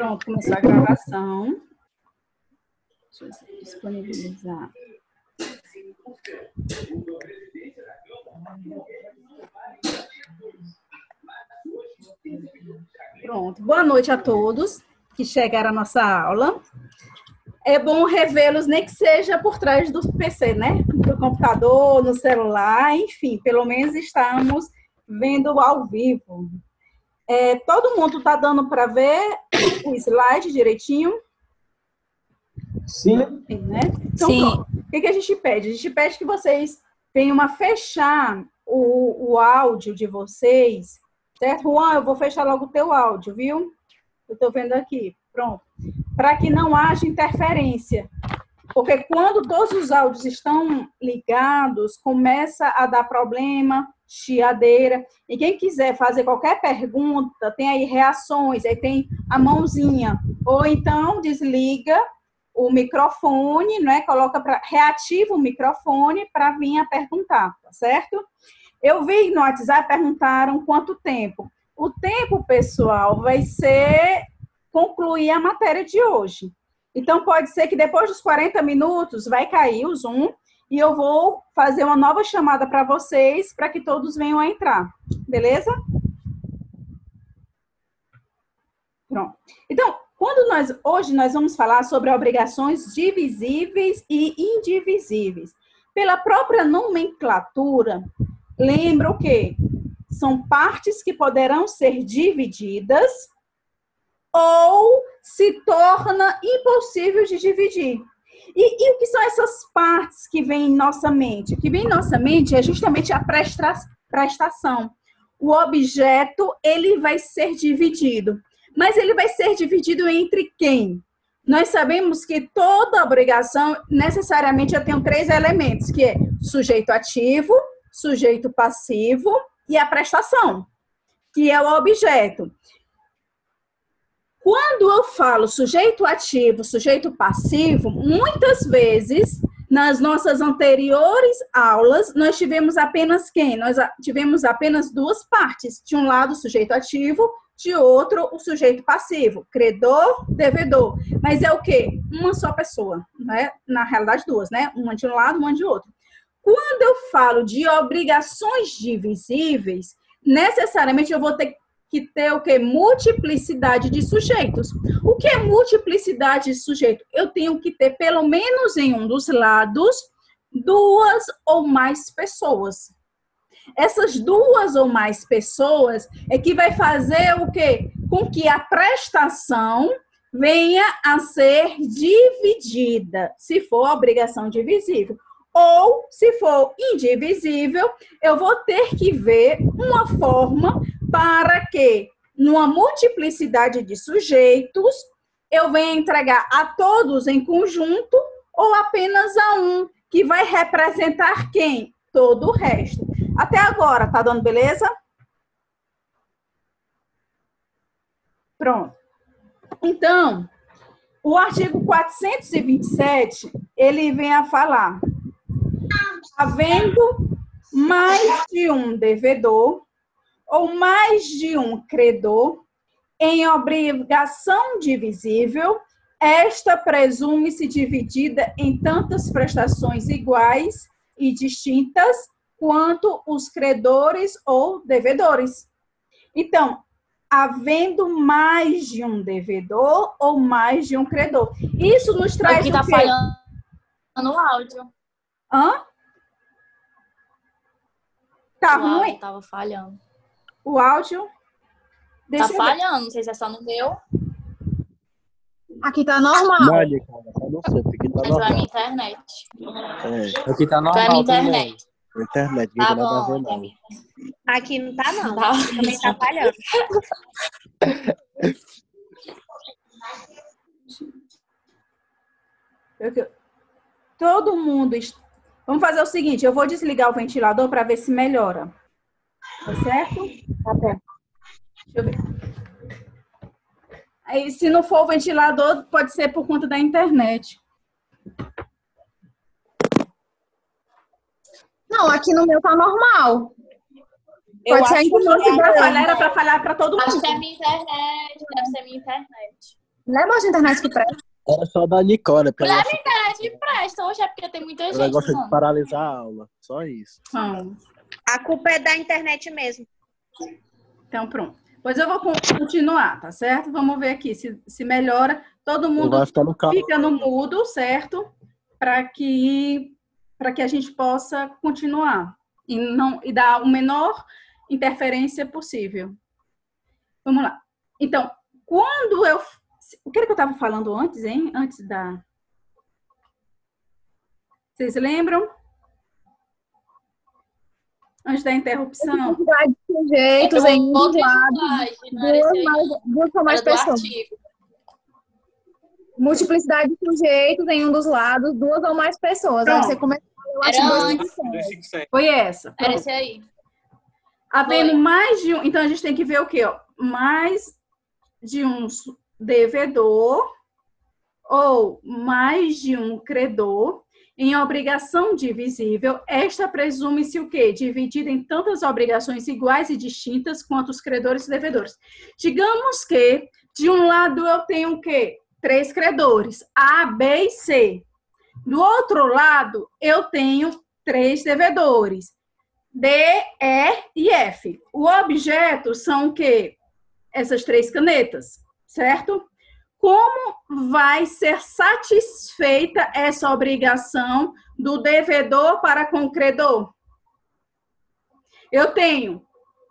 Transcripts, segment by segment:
Pronto, começou a gravação. Deixa eu disponibilizar. Pronto. Boa noite a todos que chegaram à nossa aula. É bom revê-los, nem que seja por trás do PC, né? Do computador, no celular, enfim, pelo menos estamos vendo ao vivo. É, todo mundo está dando para ver o slide direitinho? Sim. Sim, né? Então, Sim. Pronto. O que, que a gente pede? A gente pede que vocês venham a fechar o, o áudio de vocês, certo? Juan, eu vou fechar logo o teu áudio, viu? Eu estou vendo aqui. Pronto. Para que não haja interferência. Porque quando todos os áudios estão ligados, começa a dar problema, chiadeira. E quem quiser fazer qualquer pergunta, tem aí reações, aí tem a mãozinha. Ou então desliga o microfone, né? Coloca para reativa o microfone para vir a perguntar, tá certo? Eu vi no WhatsApp perguntaram quanto tempo. O tempo, pessoal, vai ser concluir a matéria de hoje. Então pode ser que depois dos 40 minutos vai cair o Zoom e eu vou fazer uma nova chamada para vocês para que todos venham a entrar. Beleza? Pronto. Então, quando nós hoje nós vamos falar sobre obrigações divisíveis e indivisíveis. Pela própria nomenclatura, lembra o quê? São partes que poderão ser divididas ou se torna impossível de dividir. E, e, o que são essas partes que vêm em nossa mente? O que vem em nossa mente é justamente a prestação. O objeto, ele vai ser dividido. Mas ele vai ser dividido entre quem? Nós sabemos que toda obrigação, necessariamente, eu tenho três elementos, que é sujeito ativo, sujeito passivo e a prestação, que é o objeto. Quando eu falo sujeito ativo, sujeito passivo, muitas vezes nas nossas anteriores aulas nós tivemos apenas quem? Nós tivemos apenas duas partes. De um lado, o sujeito ativo, de outro, o sujeito passivo, credor, devedor. Mas é o quê? Uma só pessoa, né? Na realidade, duas, né? Uma de um lado, uma de outro. Quando eu falo de obrigações divisíveis, necessariamente eu vou ter que ter o que? Multiplicidade de sujeitos. O que é multiplicidade de sujeito? Eu tenho que ter, pelo menos em um dos lados, duas ou mais pessoas. Essas duas ou mais pessoas é que vai fazer o quê? Com que a prestação venha a ser dividida, se for obrigação divisível. Ou, se for indivisível, eu vou ter que ver uma forma para que, numa multiplicidade de sujeitos, eu venha entregar a todos em conjunto ou apenas a um, que vai representar quem? Todo o resto. Até agora, tá dando beleza? Pronto. Então, o artigo 427, ele vem a falar, havendo mais de um devedor, ou mais de um credor em obrigação divisível, esta presume-se dividida em tantas prestações iguais e distintas quanto os credores ou devedores. Então, havendo mais de um devedor ou mais de um credor. Isso nos traz Aqui tá falhando no áudio. Hã? Tá o ruim? Tava falhando. O áudio. Deixa tá falhando, não sei se é só no meu. Aqui tá normal. Não, cara, tá no seu, aqui tá Mas normal. é a minha internet. É, aqui tá normal. é a minha também. internet. Internet, Tá aqui não tá bom. não. Aqui não tá, não. Tá. Também tá falhando. Eu- Todo mundo. Vamos fazer o seguinte: eu vou desligar o ventilador para ver se melhora. Tá certo? Tá bom. Deixa eu ver. Aí, se não for o ventilador, pode ser por conta da internet. Não, aqui no meu tá normal. Eu Pode ser acho que que fosse fosse pra pra- falhar, era para falhar para todo Acho mundo. que é a minha internet, deve ser a minha internet. Leva a internet que presta. Era só da Nicole, porque ela, Leva a internet presta, hoje é porque tem muita ela gente gosta de paralisar a aula. Só isso. Então, A culpa é da internet mesmo. então, pronto. Pois eu vou con- continuar, tá certo? Vamos ver aqui se, se melhora. Todo mundo no fica no mudo, certo? Para que para que a gente possa continuar e não e dar o menor interferência possível. Vamos lá. Então, quando eu o que era que eu estava falando antes, hein? Antes da Vocês lembram? Antes da interrupção. Multiplicidade de sujeitos em um era esse duas, mais, duas ou mais era pessoas. artigo. Multiplicidade de sujeitos em um dos lados, duas ou mais pessoas. Aí você começa a ler o Era artigo antes. 257. Foi essa. Era Pronto. esse aí. Havendo Foi. mais de um. Então a gente tem que ver o quê? Ó? Mais de um devedor ou mais de um credor em obrigação divisível, esta presume-se o quê? Dividida em tantas obrigações iguais e distintas quanto os credores e devedores. Digamos que de um lado eu tenho o quê? Três credores, A, B e C. Do outro lado, eu tenho três devedores. D, E e F. O objeto são o quê? Essas três canetas, certo? Como vai ser satisfeita essa obrigação do devedor para com o credor? Eu tenho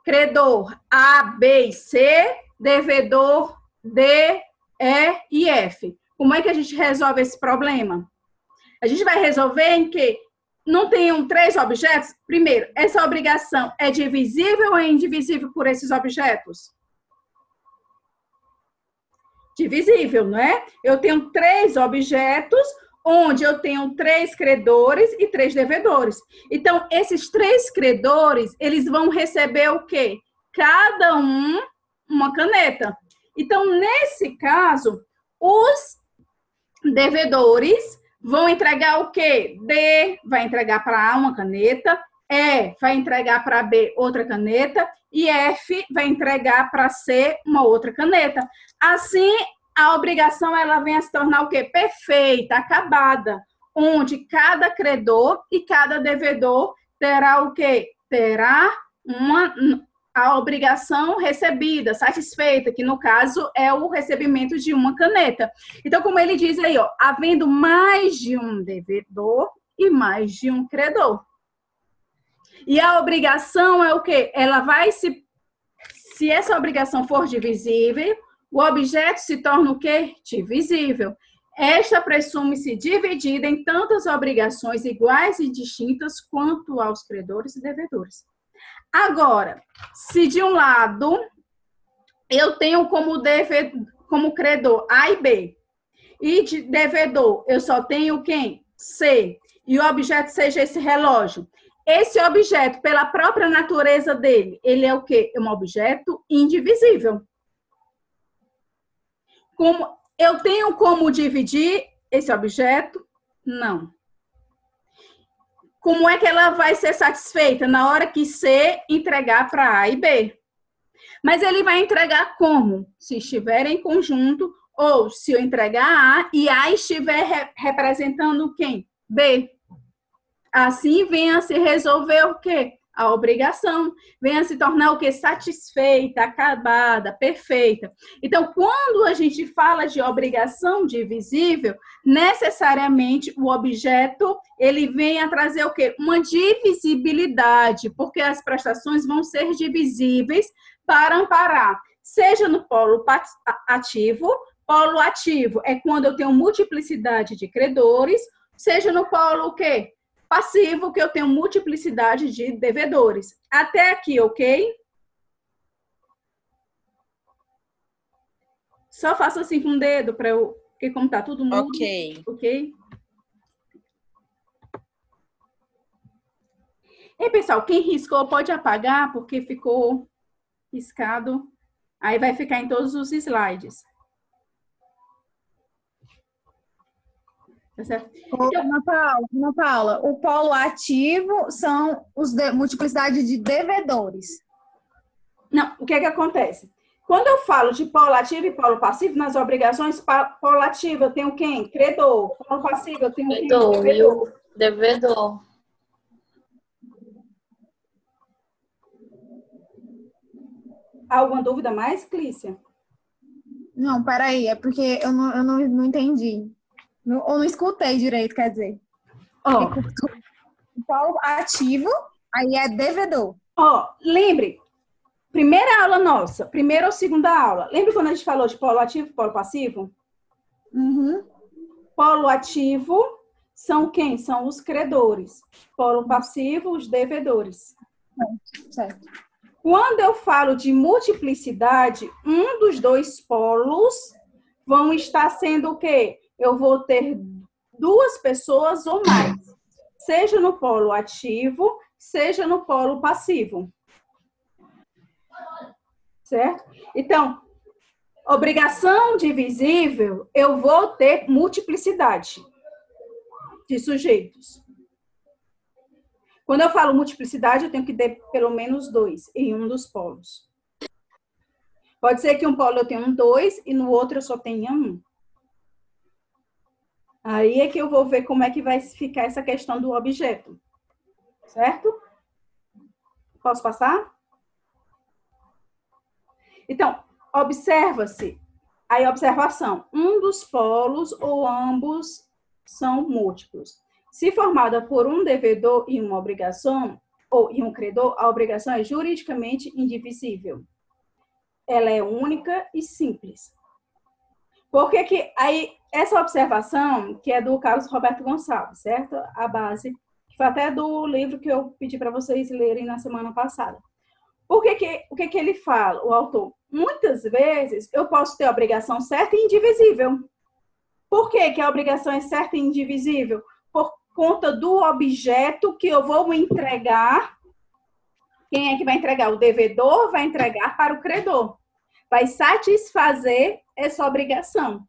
credor A, B e C, devedor D, E e F. Como é que a gente resolve esse problema? A gente vai resolver em que não tenham três objetos? Primeiro, essa obrigação é divisível ou é indivisível por esses objetos? Divisível, não é? Eu tenho três objetos, onde eu tenho três credores e três devedores. Então, esses três credores, eles vão receber o quê? Cada um uma caneta. Então, nesse caso, os devedores vão entregar o quê? D vai entregar para A uma caneta, E vai entregar para B outra caneta e F vai entregar para C uma outra caneta. Assim, a obrigação ela vem a se tornar o quê? Perfeita, acabada, onde cada credor e cada devedor terá o quê? Terá uma a obrigação recebida, satisfeita, que no caso é o recebimento de uma caneta. Então, como ele diz aí, ó, havendo mais de um devedor e mais de um credor. E a obrigação é o quê? Ela vai se se essa obrigação for divisível, o objeto se torna o quê? Divisível. Esta presume-se dividida em tantas obrigações iguais e distintas quanto aos credores e devedores. Agora, se de um lado eu tenho como, deve, como credor A e B, e de devedor eu só tenho quem? C, e o objeto seja esse relógio. Esse objeto, pela própria natureza dele, ele é o quê? É um objeto indivisível. Como eu tenho como dividir esse objeto? Não. Como é que ela vai ser satisfeita? Na hora que C entregar para A e B. Mas ele vai entregar como? Se estiver em conjunto, ou se eu entregar A e A estiver re representando quem? B. Assim venha se resolver o quê? A obrigação. Venha se tornar o quê? Satisfeita, acabada, perfeita. Então, quando a gente fala de obrigação divisível, necessariamente o objeto ele vem a trazer o quê? Uma divisibilidade, porque as prestações vão ser divisíveis para amparar, seja no polo ativo, polo ativo é quando eu tenho multiplicidade de credores, seja no polo o quê? Passivo, que eu tenho multiplicidade de devedores. Até aqui, ok? Só faço assim com o dedo para eu, porque como tá tudo mudo, Ok. ok? E pessoal, quem riscou pode apagar porque ficou riscado. Aí vai ficar em todos os slides. Tá certo? Ô, Ana Paula, Ana Paula, o polo ativo são os de, multiplicidade de devedores. Não, o que é que acontece? Quando eu falo de polo ativo e polo passivo, nas obrigações, polo ativo eu tenho quem? Credor. Polo passivo eu tenho quem? Devedor. E Devedor. devedor. Alguma dúvida mais, Clícia? Não, peraí, é porque eu não, eu não, não entendi. Não- ou não escutei direito, quer dizer. Ó, O polo ativo, aí é devedor. ó, lembre, primeira aula nossa, primeira ou segunda aula. Lembra quando a gente falou de polo ativo e polo passivo? Uhum. Polo ativo são quem? São os credores. Polo passivo, os devedores. Certo. Quando eu falo de multiplicidade, um dos dois polos vão estar sendo o quê? Eu vou ter duas pessoas ou mais, seja no polo ativo, seja no polo passivo. Certo? Então, obrigação divisível, eu vou ter multiplicidade de sujeitos. Quando eu falo multiplicidade, eu tenho que ter pelo menos dois em um dos polos. Pode ser que um polo eu tenha um dois e no outro eu só tenha um. Aí é que eu vou ver como é que vai ficar essa questão do objeto. Certo? Posso passar? Então, observa-se. Aí, observação. Um dos polos ou ambos são múltiplos. Se formada por um devedor e uma obrigação, ou e um credor, a obrigação é juridicamente indivisível. Ela é única e simples. Por que que aí essa observação, que é do Carlos Roberto Gonçalves, certo? A base, que foi até do livro que eu pedi para vocês lerem na semana passada. Por que que, o que que ele fala, o autor? Muitas vezes eu posso ter a obrigação certa e indivisível. Por que que a obrigação é certa e indivisível? Por conta do objeto que eu vou entregar. Quem é que vai entregar? O devedor vai entregar para o credor. Vai satisfazer essa obrigação.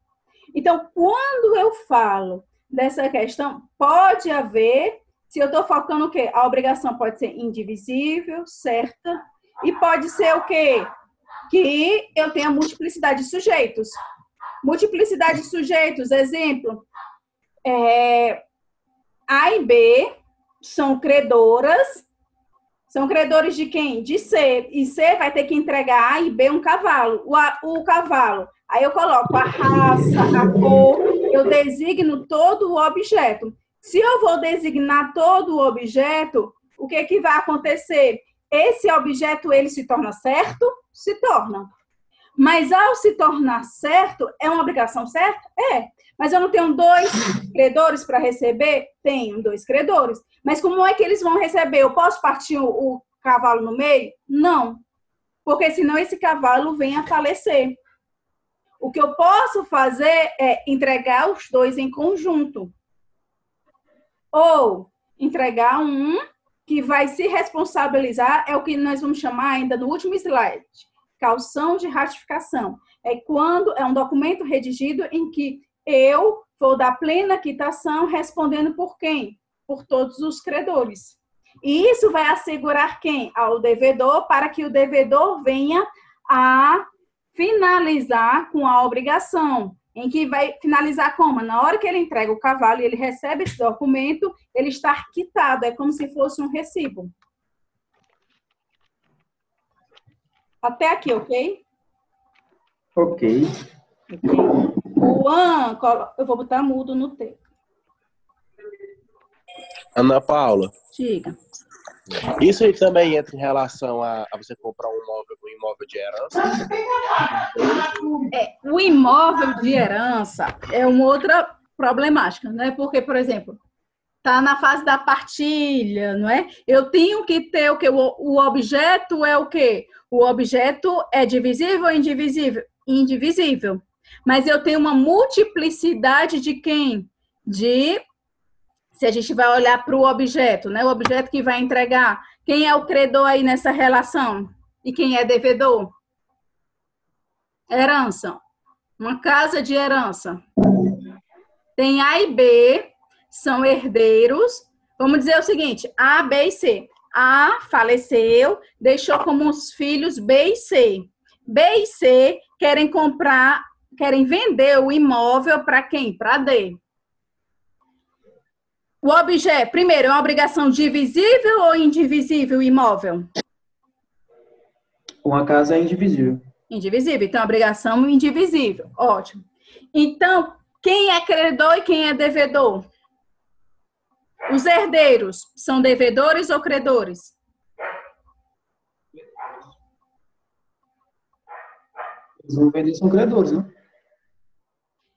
Então, quando eu falo dessa questão, pode haver, se eu estou focando o quê? A obrigação pode ser indivisível, certa, e pode ser o quê? Que eu tenha multiplicidade de sujeitos. Multiplicidade de sujeitos, exemplo, é, A e B são credoras, são credores de quem? De C. E C vai ter que entregar A e B um cavalo. O, a, o cavalo. Aí eu coloco a raça, a cor, eu designo todo o objeto. Se eu vou designar todo o objeto, o que, que vai acontecer? Esse objeto, ele se torna certo? Se torna. Mas ao se tornar certo, é uma obrigação certa? É. Mas eu não tenho dois credores para receber? Tenho dois credores. Mas como é que eles vão receber? Eu posso partir o, o cavalo no meio? Não. Porque senão esse cavalo vem a falecer. O que eu posso fazer é entregar os dois em conjunto. Ou entregar um que vai se responsabilizar, é o que nós vamos chamar ainda no último slide, calção de ratificação. É quando é um documento redigido em que eu vou dar plena quitação respondendo por quem? Por todos os credores. E isso vai assegurar quem? Ao devedor, para que o devedor venha a finalizar com a obrigação, em que vai finalizar como? Na hora que ele entrega o cavalo e ele recebe esse documento, ele está quitado, é como se fosse um recibo. Até aqui, ok? Ok. O an, eu vou botar mudo no T. Ana Paula, Diga. isso aí também entra em relação a, a você comprar um imóvel, um imóvel de herança? É, o imóvel de herança é uma outra problemática, né? Porque, por exemplo, tá na fase da partilha, não é? Eu tenho que ter o que o objeto é o quê? O objeto é divisível ou indivisível? Indivisível. Mas eu tenho uma multiplicidade de quem? De se a gente vai olhar para o objeto, né? O objeto que vai entregar. Quem é o credor aí nessa relação? E quem é devedor? Herança. Uma casa de herança. Tem A e B, são herdeiros. Vamos dizer o seguinte: A, B e C. A faleceu, deixou como os filhos B e C. B e C querem comprar, querem vender o imóvel para quem? Para D. O objeto, primeiro, é uma obrigação divisível ou indivisível o imóvel? Uma casa é indivisível. Indivisível. Então, obrigação indivisível. Ótimo. Então, quem é credor e quem é devedor? Os herdeiros são devedores ou credores? Eles vão vender são credores, né?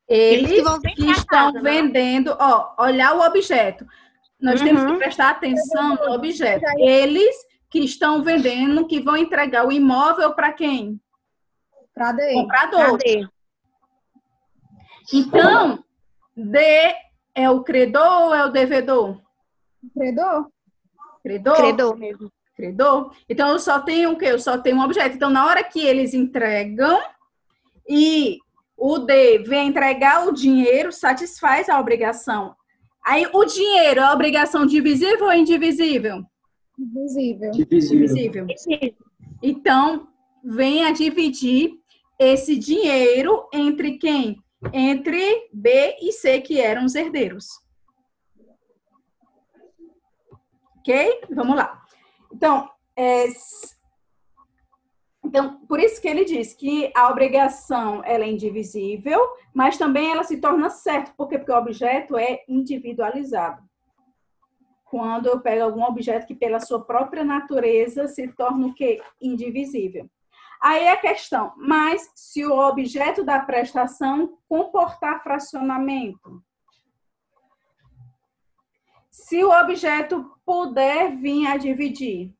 Eles, Eles que que estão casa, né? vendendo, ó, olhar o objeto. Nós temos que Uhum. prestar atenção no objeto. Eles que estão vendendo, que vão entregar o imóvel para quem? Pra D. Comprador. Cadê? Então, D é o credor ou é o devedor? Credor? Credor? Credor mesmo. Credor? Então, eu só tenho o quê? Eu só tenho um objeto. Então, na hora que eles entregam e o D vem entregar o dinheiro, satisfaz a obrigação. Aí, o dinheiro é obrigação divisível ou indivisível? Invisível. Divisível. Divisível. Então, venha dividir esse dinheiro entre quem? Entre B e C, que eram os herdeiros. Ok? Vamos lá. Então, é, então, por isso que ele diz que a obrigação ela é indivisível, mas também ela se torna certa. Por quê? Porque o objeto é individualizado quando eu pego algum objeto que pela sua própria natureza se torna o quê? Indivisível. Aí a questão, mas se o objeto da prestação comportar fracionamento, se o objeto puder vir a dividir,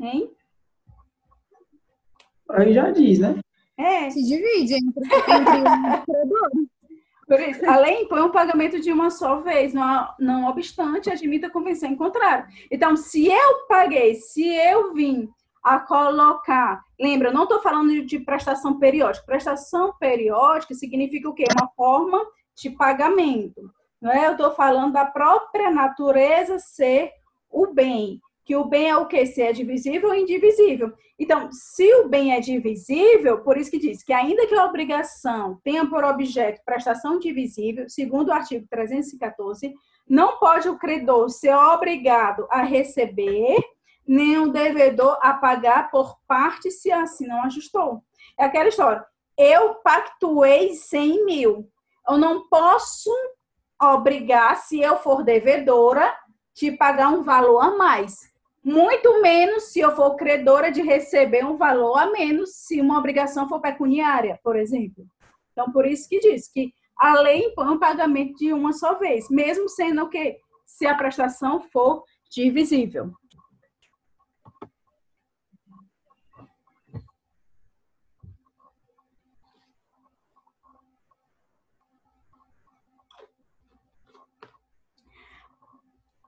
hein? Aí já diz, né? É, Se divide entre, entre um credor. Por isso, a lei impõe um pagamento de uma só vez, não, não obstante, admita a convenção em contrário. Então, se eu paguei, se eu vim a colocar, lembra, não estou falando de, de prestação periódica. Prestação periódica significa o quê? Uma forma de pagamento. Não é? Eu estou falando da própria natureza ser o bem. Que o bem é o quê? Se é divisível ou indivisível. Então, se o bem é divisível, por isso que diz que ainda que a obrigação tenha por objeto prestação divisível, segundo o artigo 314, não pode o credor ser obrigado a receber, nem o devedor a pagar por parte se assim não ajustou. É aquela história. Eu pactuei 100 mil. Eu não posso obrigar, se eu for devedora, de pagar um valor a mais. Muito menos se eu for credora de receber um valor a menos se uma obrigação for pecuniária, por exemplo. Então, por isso que diz que a lei impõe um pagamento de uma só vez, mesmo sendo o quê? Se a prestação for divisível.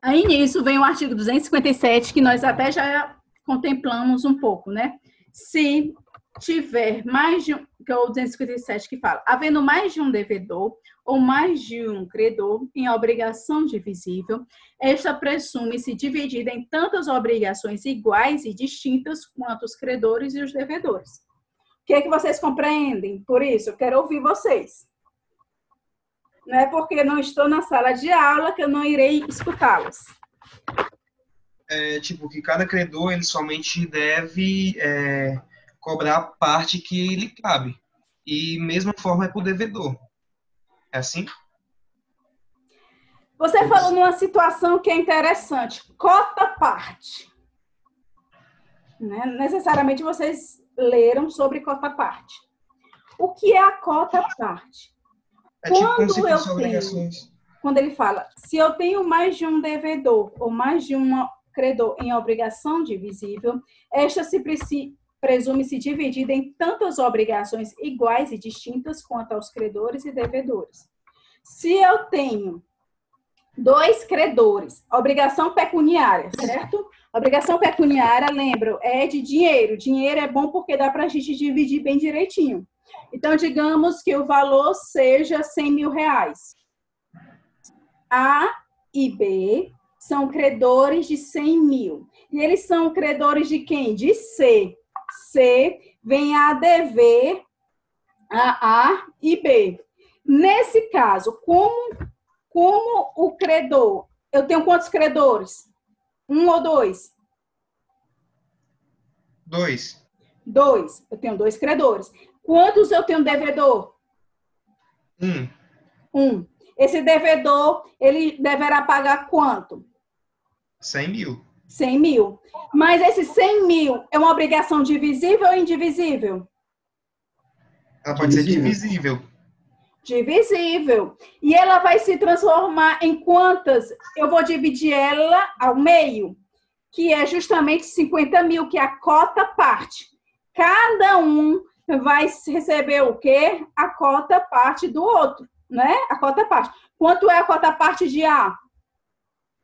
Aí nisso vem o artigo 257, que nós até já contemplamos um pouco, né? Se tiver mais de um, que é o 257 que fala, havendo mais de um devedor ou mais de um credor em obrigação divisível, esta presume-se dividida em tantas obrigações iguais e distintas quanto os credores e os devedores. O que é que vocês compreendem? Por isso, eu quero ouvir vocês. Não é porque não estou na sala de aula que eu não irei escutá-los. é, tipo, que cada credor ele somente deve é, cobrar a parte que lhe cabe. E mesma forma é para o devedor. É assim? Você falou numa situação que é interessante, cota parte. Né? Necessariamente vocês leram sobre cota parte. O que é a cota parte? É tipo como Quando se fossem obrigações. Quando ele fala, se eu tenho mais de um devedor ou mais de um credor em obrigação divisível, esta se presume-se dividida em tantas obrigações iguais e distintas quanto aos credores e devedores. Se eu tenho dois credores, obrigação pecuniária, certo? Obrigação pecuniária, lembro, é de dinheiro. Dinheiro é bom porque dá para a gente dividir bem direitinho. Então, digamos que o valor seja 100 mil reais. A e B são credores de 100 mil. E eles são credores de quem? De C. C vem a dever a A e B. Nesse caso, como, como o credor, eu tenho quantos credores? Um ou dois? Dois. Dois. Eu tenho dois credores. Quantos eu tenho devedor? Um. Um. Esse devedor, ele deverá pagar quanto? 100 mil. 100 mil. Mas esse 100 mil é uma obrigação divisível ou indivisível? Ela pode ser Divisível. divisível. Divisível. E ela vai se transformar em quantas? Eu vou dividir ela ao meio, que é justamente 50 mil, que é a cota parte. Cada um vai receber o quê? A cota parte do outro, né? A cota parte. Quanto é a cota parte de A?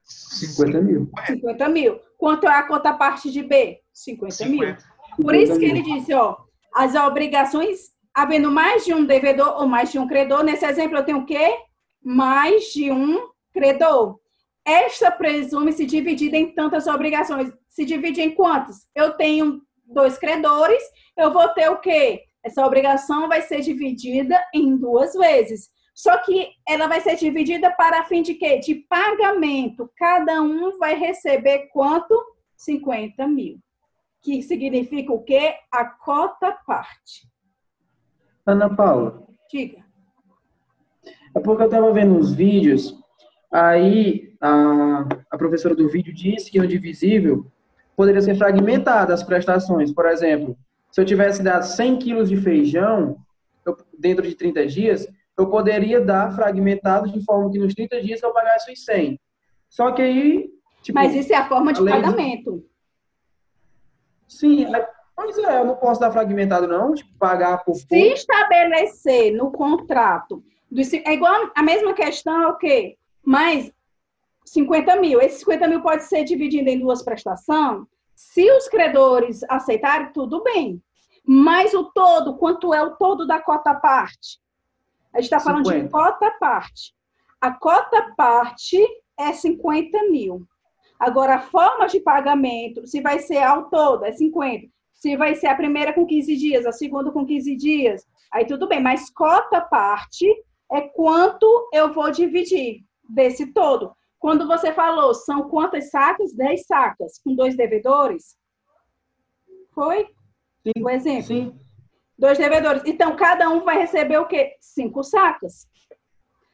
50 mil. 50 mil. Quanto é a cota parte de B? 50 mil. 50. Por isso 50 que ele mil. disse, ó, as obrigações, havendo mais de um devedor ou mais de um credor, nesse exemplo eu tenho o quê? Mais de um credor. Esta presume-se dividida em tantas obrigações. Se divide em quantas? Eu tenho dois credores, eu vou ter o quê? Essa obrigação vai ser dividida em duas vezes. Só que ela vai ser dividida para fim de quê? De pagamento. Cada um vai receber quanto? 50 mil. Que significa o quê? A cota parte. Ana Paula, Diga. é porque eu estava vendo uns vídeos, aí a, a professora do vídeo disse que o divisível poderia ser fragmentado as prestações. Por exemplo, se eu tivesse dado 100 quilos de feijão eu- dentro de 30 dias, eu poderia dar fragmentado de forma que nos 30 dias eu pagasse os 100. Só que aí, tipo, Mas isso é a forma de lei de- pagamento. sim, aí- pois é, eu não posso dar fragmentado não, tipo, pagar por Se estabelecer no contrato, cin- é igual a mesma questão, é o quê? Mas 50 mil. Esse 50 mil pode ser dividido em duas prestações. Se os credores aceitarem, tudo bem. Mas o todo, quanto é o todo da cota parte? A gente está falando de 50. cota parte. A cota parte é 50 mil. Agora, a forma de pagamento, se vai ser ao todo, é 50. Se vai ser a primeira com 15 dias, a segunda com 15 dias, aí tudo bem. Mas cota parte é quanto eu vou dividir desse todo. Quando você falou, são quantas sacas? 10 sacas, com dois devedores? Foi? Sim, O exemplo. Sim, Dois devedores. Então, cada um vai receber o quê? Cinco sacas.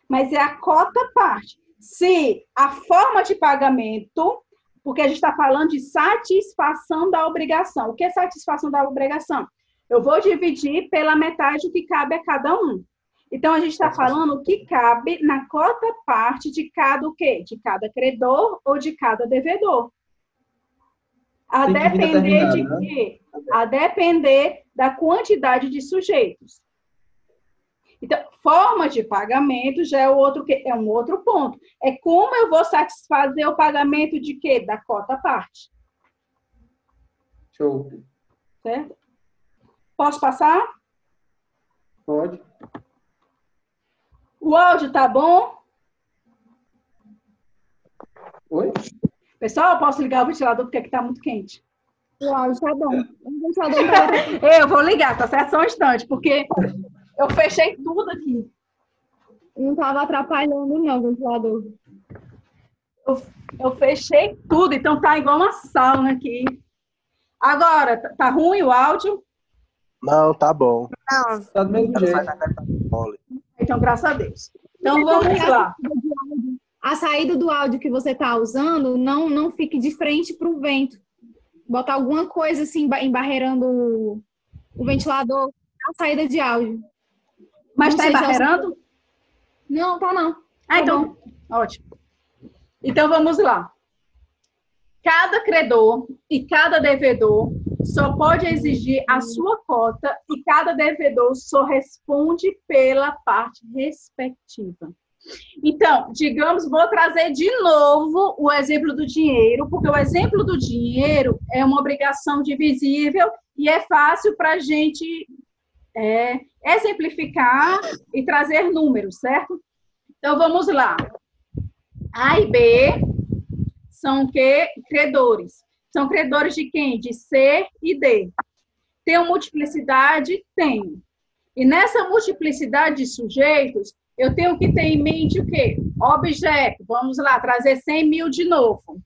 Mas é a cota parte. Se a forma de pagamento, porque a gente está falando de satisfação da obrigação. O que é satisfação da obrigação? Eu vou dividir pela metade o que cabe a cada um. Então, a gente está falando o que cabe na cota parte de cada o quê? De cada credor ou de cada devedor. A Tem depender de né? quê? A depender da quantidade de sujeitos. Então, forma de pagamento já é, outro, que- é um outro ponto. É como eu vou satisfazer o pagamento de quê? Da cota parte. show. Certo? Posso passar? Pode. O áudio tá bom? Oi? Pessoal, eu posso ligar o ventilador porque aqui tá muito quente. O áudio tá bom. O ventilador tá- Eu vou ligar, tá certo? Só um instante, porque eu fechei tudo aqui. não tava atrapalhando, não, o ventilador. Eu fechei tudo, então tá igual uma sauna aqui. Agora, tá- tá ruim o áudio? Não, tá bom. Tá do mesmo jeito. Então, graças a Deus. Então, vamos lá. A saída do áudio que você tá usando não, não fique de frente pro vento. Botar alguma coisa assim, ba- embarreirando o, o ventilador, a saída de áudio. Mas tá se é o- embarreirando? Não, tá não. Ah, Tá então, ótimo. Então vamos lá. Cada credor e cada devedor só pode exigir a sua cota e cada devedor só responde pela parte respectiva. Então, digamos, vou trazer de novo o exemplo do dinheiro, porque o exemplo do dinheiro é uma obrigação divisível e é fácil para a gente é, exemplificar e trazer números, certo? Então vamos lá. A e B são o quê? Credores. São credores de quem? De C e D. Tenho multiplicidade? Tenho. E nessa multiplicidade de sujeitos, eu tenho que ter em mente o quê? Objeto. Vamos lá, trazer 100 mil de novo.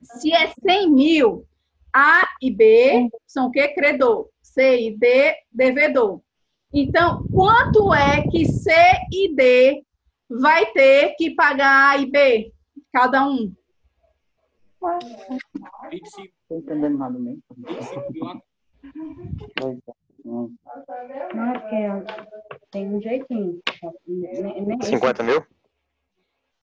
Se é 100 mil, A e B são o quê? Credor. C e D, devedor. Então, quanto é que C e D vai ter que pagar A e B? Cada um. 25. Tô entendendo nada mesmo. 25 mil a Pois é. Hum. Não, é porque tem um jeitinho. Nem- nem- 50 mil?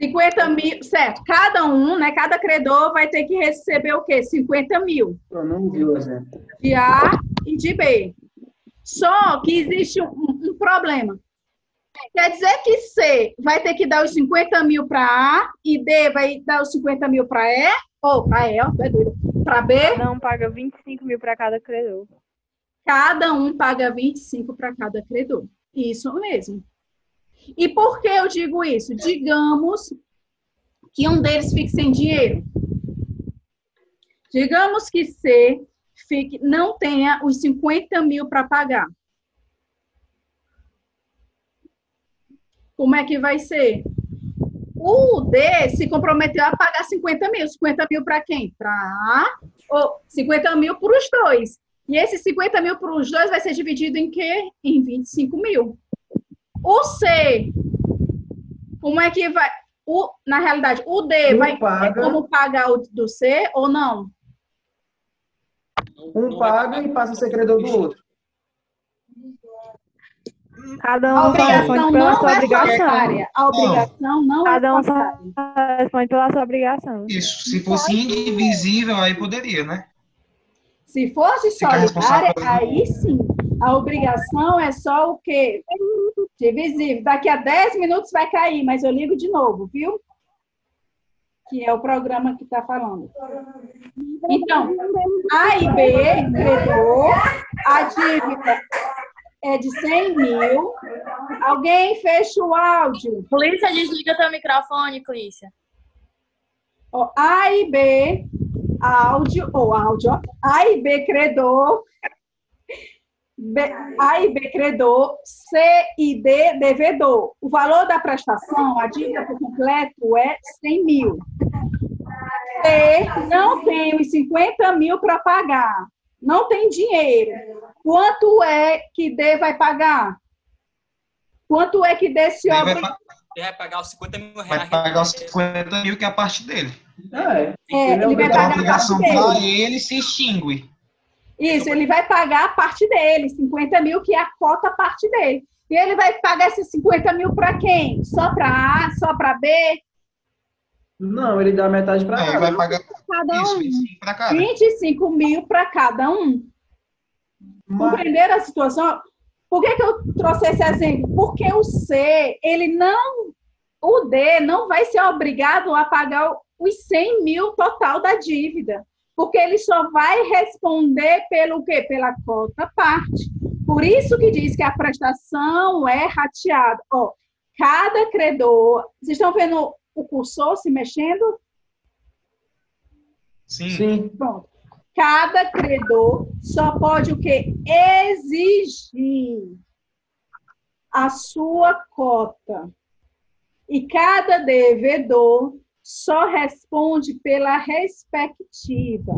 50 mil, certo. Cada um, né? Cada credor vai ter que receber o quê? 50 mil. Eu não vi o exemplo. de A e de B. Só que existe um, um problema. Quer dizer que C vai ter que dar os 50 mil para A e D vai dar os 50 mil para E, ou para E, ó, é doido, para B, Cada um paga 25 mil para cada credor. cada um paga 25 para cada credor. Isso mesmo. E por que eu digo isso? Digamos que um deles fique sem dinheiro. Digamos que C fique, não tenha os 50 mil para pagar. Como é que vai ser? O D se comprometeu a pagar 50 mil. 50 mil para quem? Para A, ou 50 mil para os dois. E esses 50 mil para os dois vai ser dividido em quê? Em 25 mil. O C, como é que vai? O, na realidade, o D Um vai ter paga. como pagar o do C ou não? Um paga e passa a ser credor do outro. Cada A um responde obrigação pela não sua é obrigação. A obrigação não Cada é um só solitária. responde pela sua obrigação. Isso, se fosse indivisível, aí poderia, né? Se fosse pelo- aí sim. A obrigação é só o quê? Divisível. Daqui a 10 minutos vai cair, mas eu ligo de novo, viu? Que é o programa que está falando. Então, A e B, credor, a dívida é de 100 mil. Alguém fecha o áudio. Clícia, desliga teu microfone, Clícia. Ó, A e B, áudio, ou áudio, ó, A e B credor, B, A e B credor, C e D devedor. O valor da prestação, a dívida por completo é 100 mil. C não os 50 mil para pagar, não tem dinheiro. Quanto é que D vai pagar? Quanto é que D se vai, obriga? pa- Ele vai pagar os 50 mil vai reais. pagar os 50 mil, que é a parte dele. É. É, ele vai a pagar a obrigação parte para dele. ele se extingue. Isso, ele vai pagar a parte dele, 50 mil, que é a cota parte dele. E ele vai pagar esses 50 mil para quem? Só para A, só para B? Não, ele dá metade pra Aí cada. vai pagar Cada isso, um. 25 para cada. 25 mil para cada um. Mas- Compreenderam a situação? Por que, que eu trouxe esse exemplo? Porque o C, ele não. O D não vai ser obrigado a pagar os 100 mil total da dívida. Porque ele só vai responder pelo quê? Pela cota parte. Por isso que diz que a prestação é rateada. Ó, cada credor. Vocês estão vendo o cursor se mexendo? Sim. Sim. Pronto. Cada credor só pode o quê? Exigir a sua cota. E cada devedor só responde pela respectiva.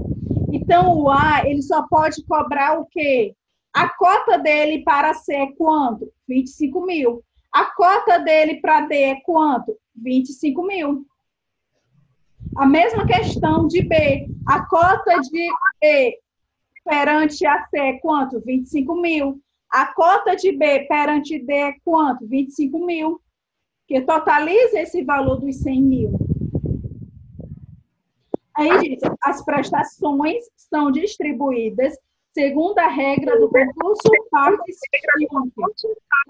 Então, o A, ele só pode cobrar o quê? A cota dele para C é quanto? 25 mil. A cota dele para D é quanto? 25 mil. A mesma questão de B. A cota de B perante a C é quanto? 25 mil. A cota de B perante D é quanto? 25 mil. Que totaliza esse valor dos 100 mil. Aí diz, as prestações são distribuídas segundo a regra do concurso participante.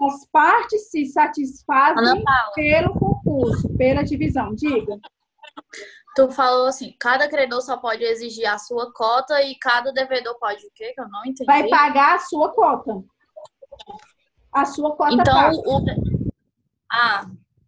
As partes se satisfazem pelo concurso, pela divisão. Diga. Tu falou assim, cada credor só pode exigir a sua cota e cada devedor pode o quê? Que eu não entendi. vai pagar a sua cota. A sua cota Então, paga. o... Ah,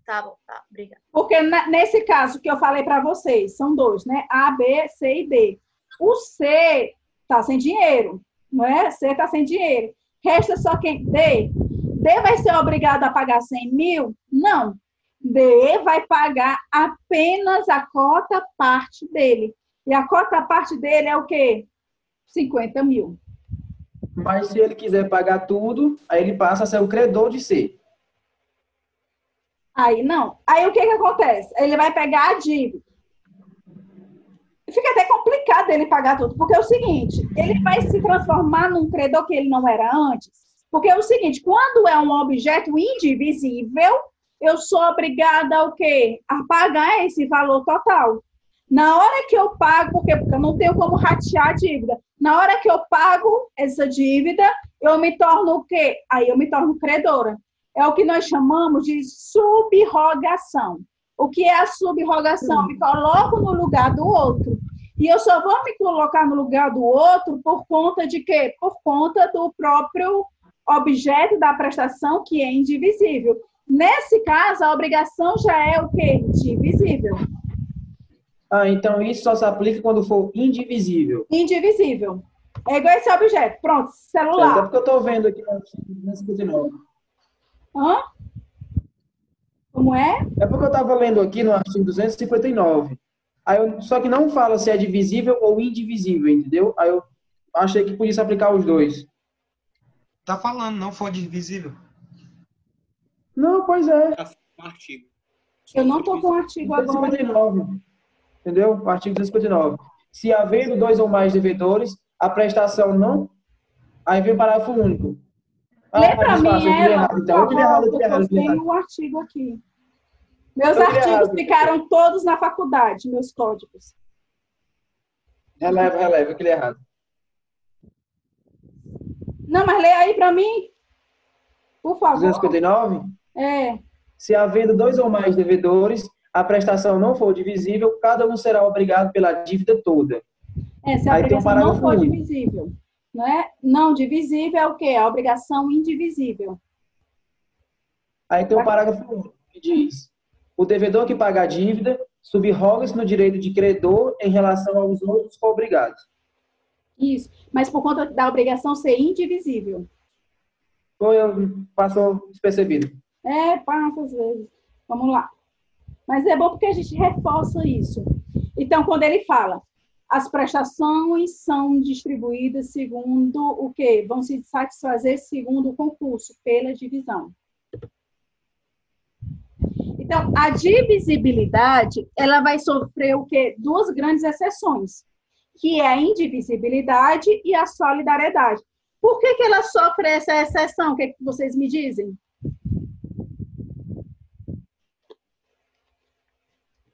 Tá bom, tá. Obrigada. Porque nesse caso que eu falei para vocês, são dois, né? A, B, C e D. O C tá sem dinheiro, não é? C tá sem dinheiro. Resta só quem? D. D vai ser obrigado a pagar 100 mil? Não. D vai pagar apenas a cota parte dele. E a cota parte dele é o quê? 50 mil. Mas se ele quiser pagar tudo, aí ele passa a ser o credor de C. Aí não. Aí o que que acontece? Ele vai pegar a dívida. Fica até complicado ele pagar tudo, porque é o seguinte, ele vai se transformar num credor que ele não era antes. Porque é o seguinte, quando é um objeto indivisível, eu sou obrigada ao quê? A pagar esse valor total. Na hora que eu pago, porque eu não tenho como ratear a dívida. Na hora que eu pago essa dívida, eu me torno o quê? Aí eu me torno credora. É o que nós chamamos de subrogação. O que é a subrogação? Me coloco no lugar do outro. E eu só vou me colocar no lugar do outro por conta de quê? Por conta do próprio objeto da prestação que é indivisível. Nesse caso, a obrigação já é o quê? Divisível. Ah, então isso só se aplica quando for indivisível. Indivisível. É igual esse objeto. Pronto, Certo? É celular. porque eu estou vendo aqui no artigo 259. Hã? Como é? É porque eu estava lendo aqui no artigo 259. Aí eu, só que não fala se é divisível ou indivisível, entendeu? Aí eu achei que podia se aplicar os dois. Tá falando, não for divisível. Não, pois é. Um artigo. Eu não tô com o artigo agora. 259. Entendeu? O artigo 259. Se havendo dois ou mais devedores, a prestação não. Aí vem o parágrafo único. Ah, Lê pra mas mim ela, errado, então. Eu li errado, eu errado, tenho o artigo aqui. Meus artigos ficaram todos na faculdade, meus códigos. Releva, releva, eu li errado. Não, mas lê aí pra mim. Por favor. 259? É. Se havendo dois ou mais devedores, a prestação não for divisível, cada um será obrigado pela dívida toda. É, se a Aí tem um obrigação não for único. divisível. Não é? Não divisível é o quê? A obrigação indivisível. Aí tem o parágrafo único que diz: o devedor que paga a dívida subroga-se no direito de credor em relação aos outros co-obrigados. Isso. Mas por conta da obrigação ser indivisível. Foi, passou despercebido. É, passa às vezes. Vamos lá. Mas é bom porque a gente reforça isso. Então, quando ele fala, as prestações são distribuídas segundo o quê? Vão se satisfazer segundo o concurso, pela divisão. Então, a divisibilidade, ela vai sofrer o quê? Duas grandes exceções, que é a indivisibilidade e a solidariedade. Por que, que ela sofre essa exceção? O que, que vocês me dizem?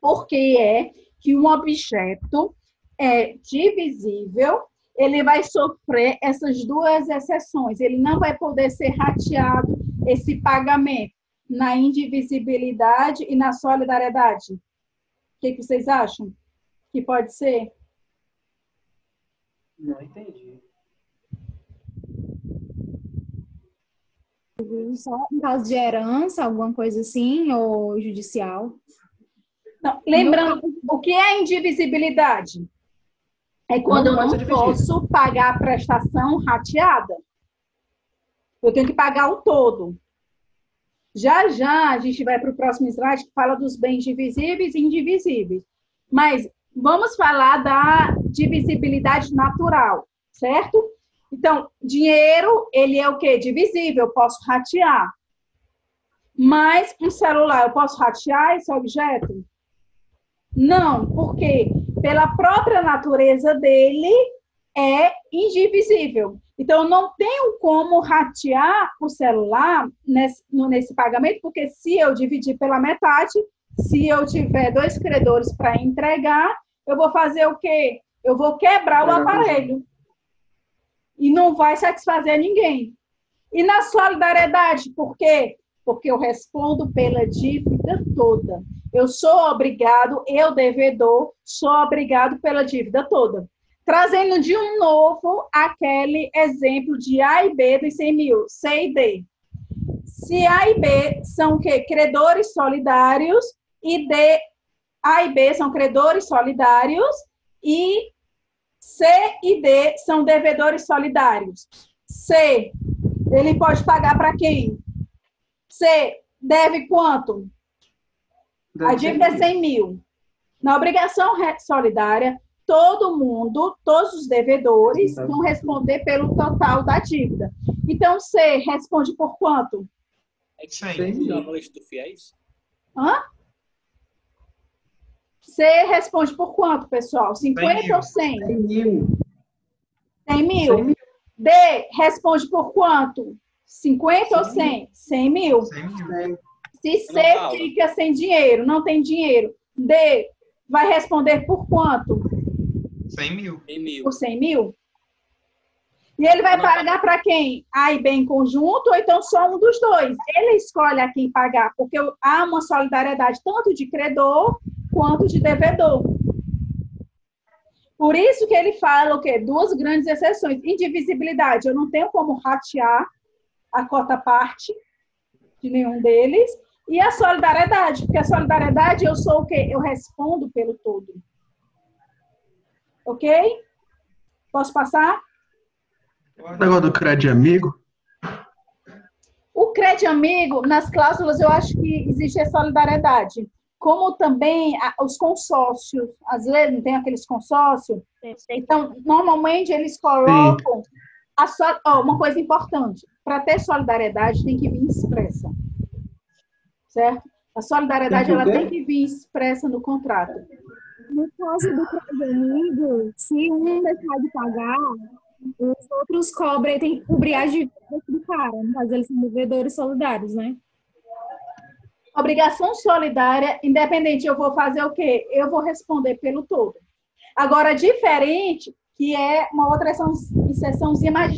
Porque é que um objeto é divisível, ele vai sofrer essas duas exceções. Ele não vai poder ser rateado esse pagamento na indivisibilidade e na solidariedade. O que, que vocês acham? Que pode ser? Não entendi. Só em caso de herança, alguma coisa assim, ou judicial. Não, lembrando, o que é indivisibilidade? É quando eu não posso pagar a prestação rateada. Eu tenho que pagar o todo. Já já a gente vai para o próximo slide que fala dos bens divisíveis e indivisíveis. Mas vamos falar da divisibilidade natural, certo? Então, dinheiro, ele é o quê? Divisível, eu posso ratear. Mas um celular, eu posso ratear esse objeto? Não, porque pela própria natureza dele é indivisível. Então, eu não tenho como ratear o celular nesse, nesse pagamento, porque se eu dividir pela metade, se eu tiver dois credores para entregar, eu vou fazer o quê? Eu vou quebrar o aparelho. E não vai satisfazer ninguém. E na solidariedade, por quê? Porque eu respondo pela dívida toda. Eu sou obrigado, eu devedor, sou obrigado pela dívida toda. Trazendo de um novo aquele exemplo de A e B dos 100 mil, C e D. Se A e B são o quê? Credores solidários e D, A e B são credores solidários e C e D são devedores solidários. C, ele pode pagar para quem? C, deve quanto? A dívida é 100 mil. Na obrigação solidária, todo mundo, todos os devedores, vão responder pelo total da dívida. Então, C responde por quanto? É que Cem. tem a valor do FIES? Hã? C responde por quanto, pessoal? 50 mil. ou 100? 100 mil. 100 mil. 100 mil. D responde por quanto? 50 ou 100? 100 mil. 100 mil. Se C fica sem dinheiro, não tem dinheiro, D vai responder por quanto? 100 mil. Mil. Por 100 mil? E ele vai Não. pagar para quem? A e B em conjunto ou então só um dos dois? Ele escolhe a quem pagar, porque há uma solidariedade tanto de credor quanto de devedor. Por isso que ele fala o quê? Duas grandes exceções. Indivisibilidade, eu não tenho como ratear a cota parte de nenhum deles. E a solidariedade, porque a solidariedade eu sou o quê? Eu respondo pelo todo. Ok? Posso passar? O negócio do crédito amigo. O crédito amigo, nas cláusulas, eu acho que existe a solidariedade. Como também os consórcios, às vezes não tem aqueles consórcios. Então, normalmente eles colocam a so- ó, uma coisa importante. Para ter solidariedade, tem que vir expressa. Certo? A solidariedade Tem que ela tem que vir expressa no contrato. No caso do amigo, se um deixar de pagar, os outros cobrem, tem que cobrir a dívida do cara. No caso, eles são devedores solidários, né? Obrigação solidária, independente, eu vou fazer o quê? Eu vou responder pelo todo. Agora, diferente, que é uma outra exceção- exceçãozinha mais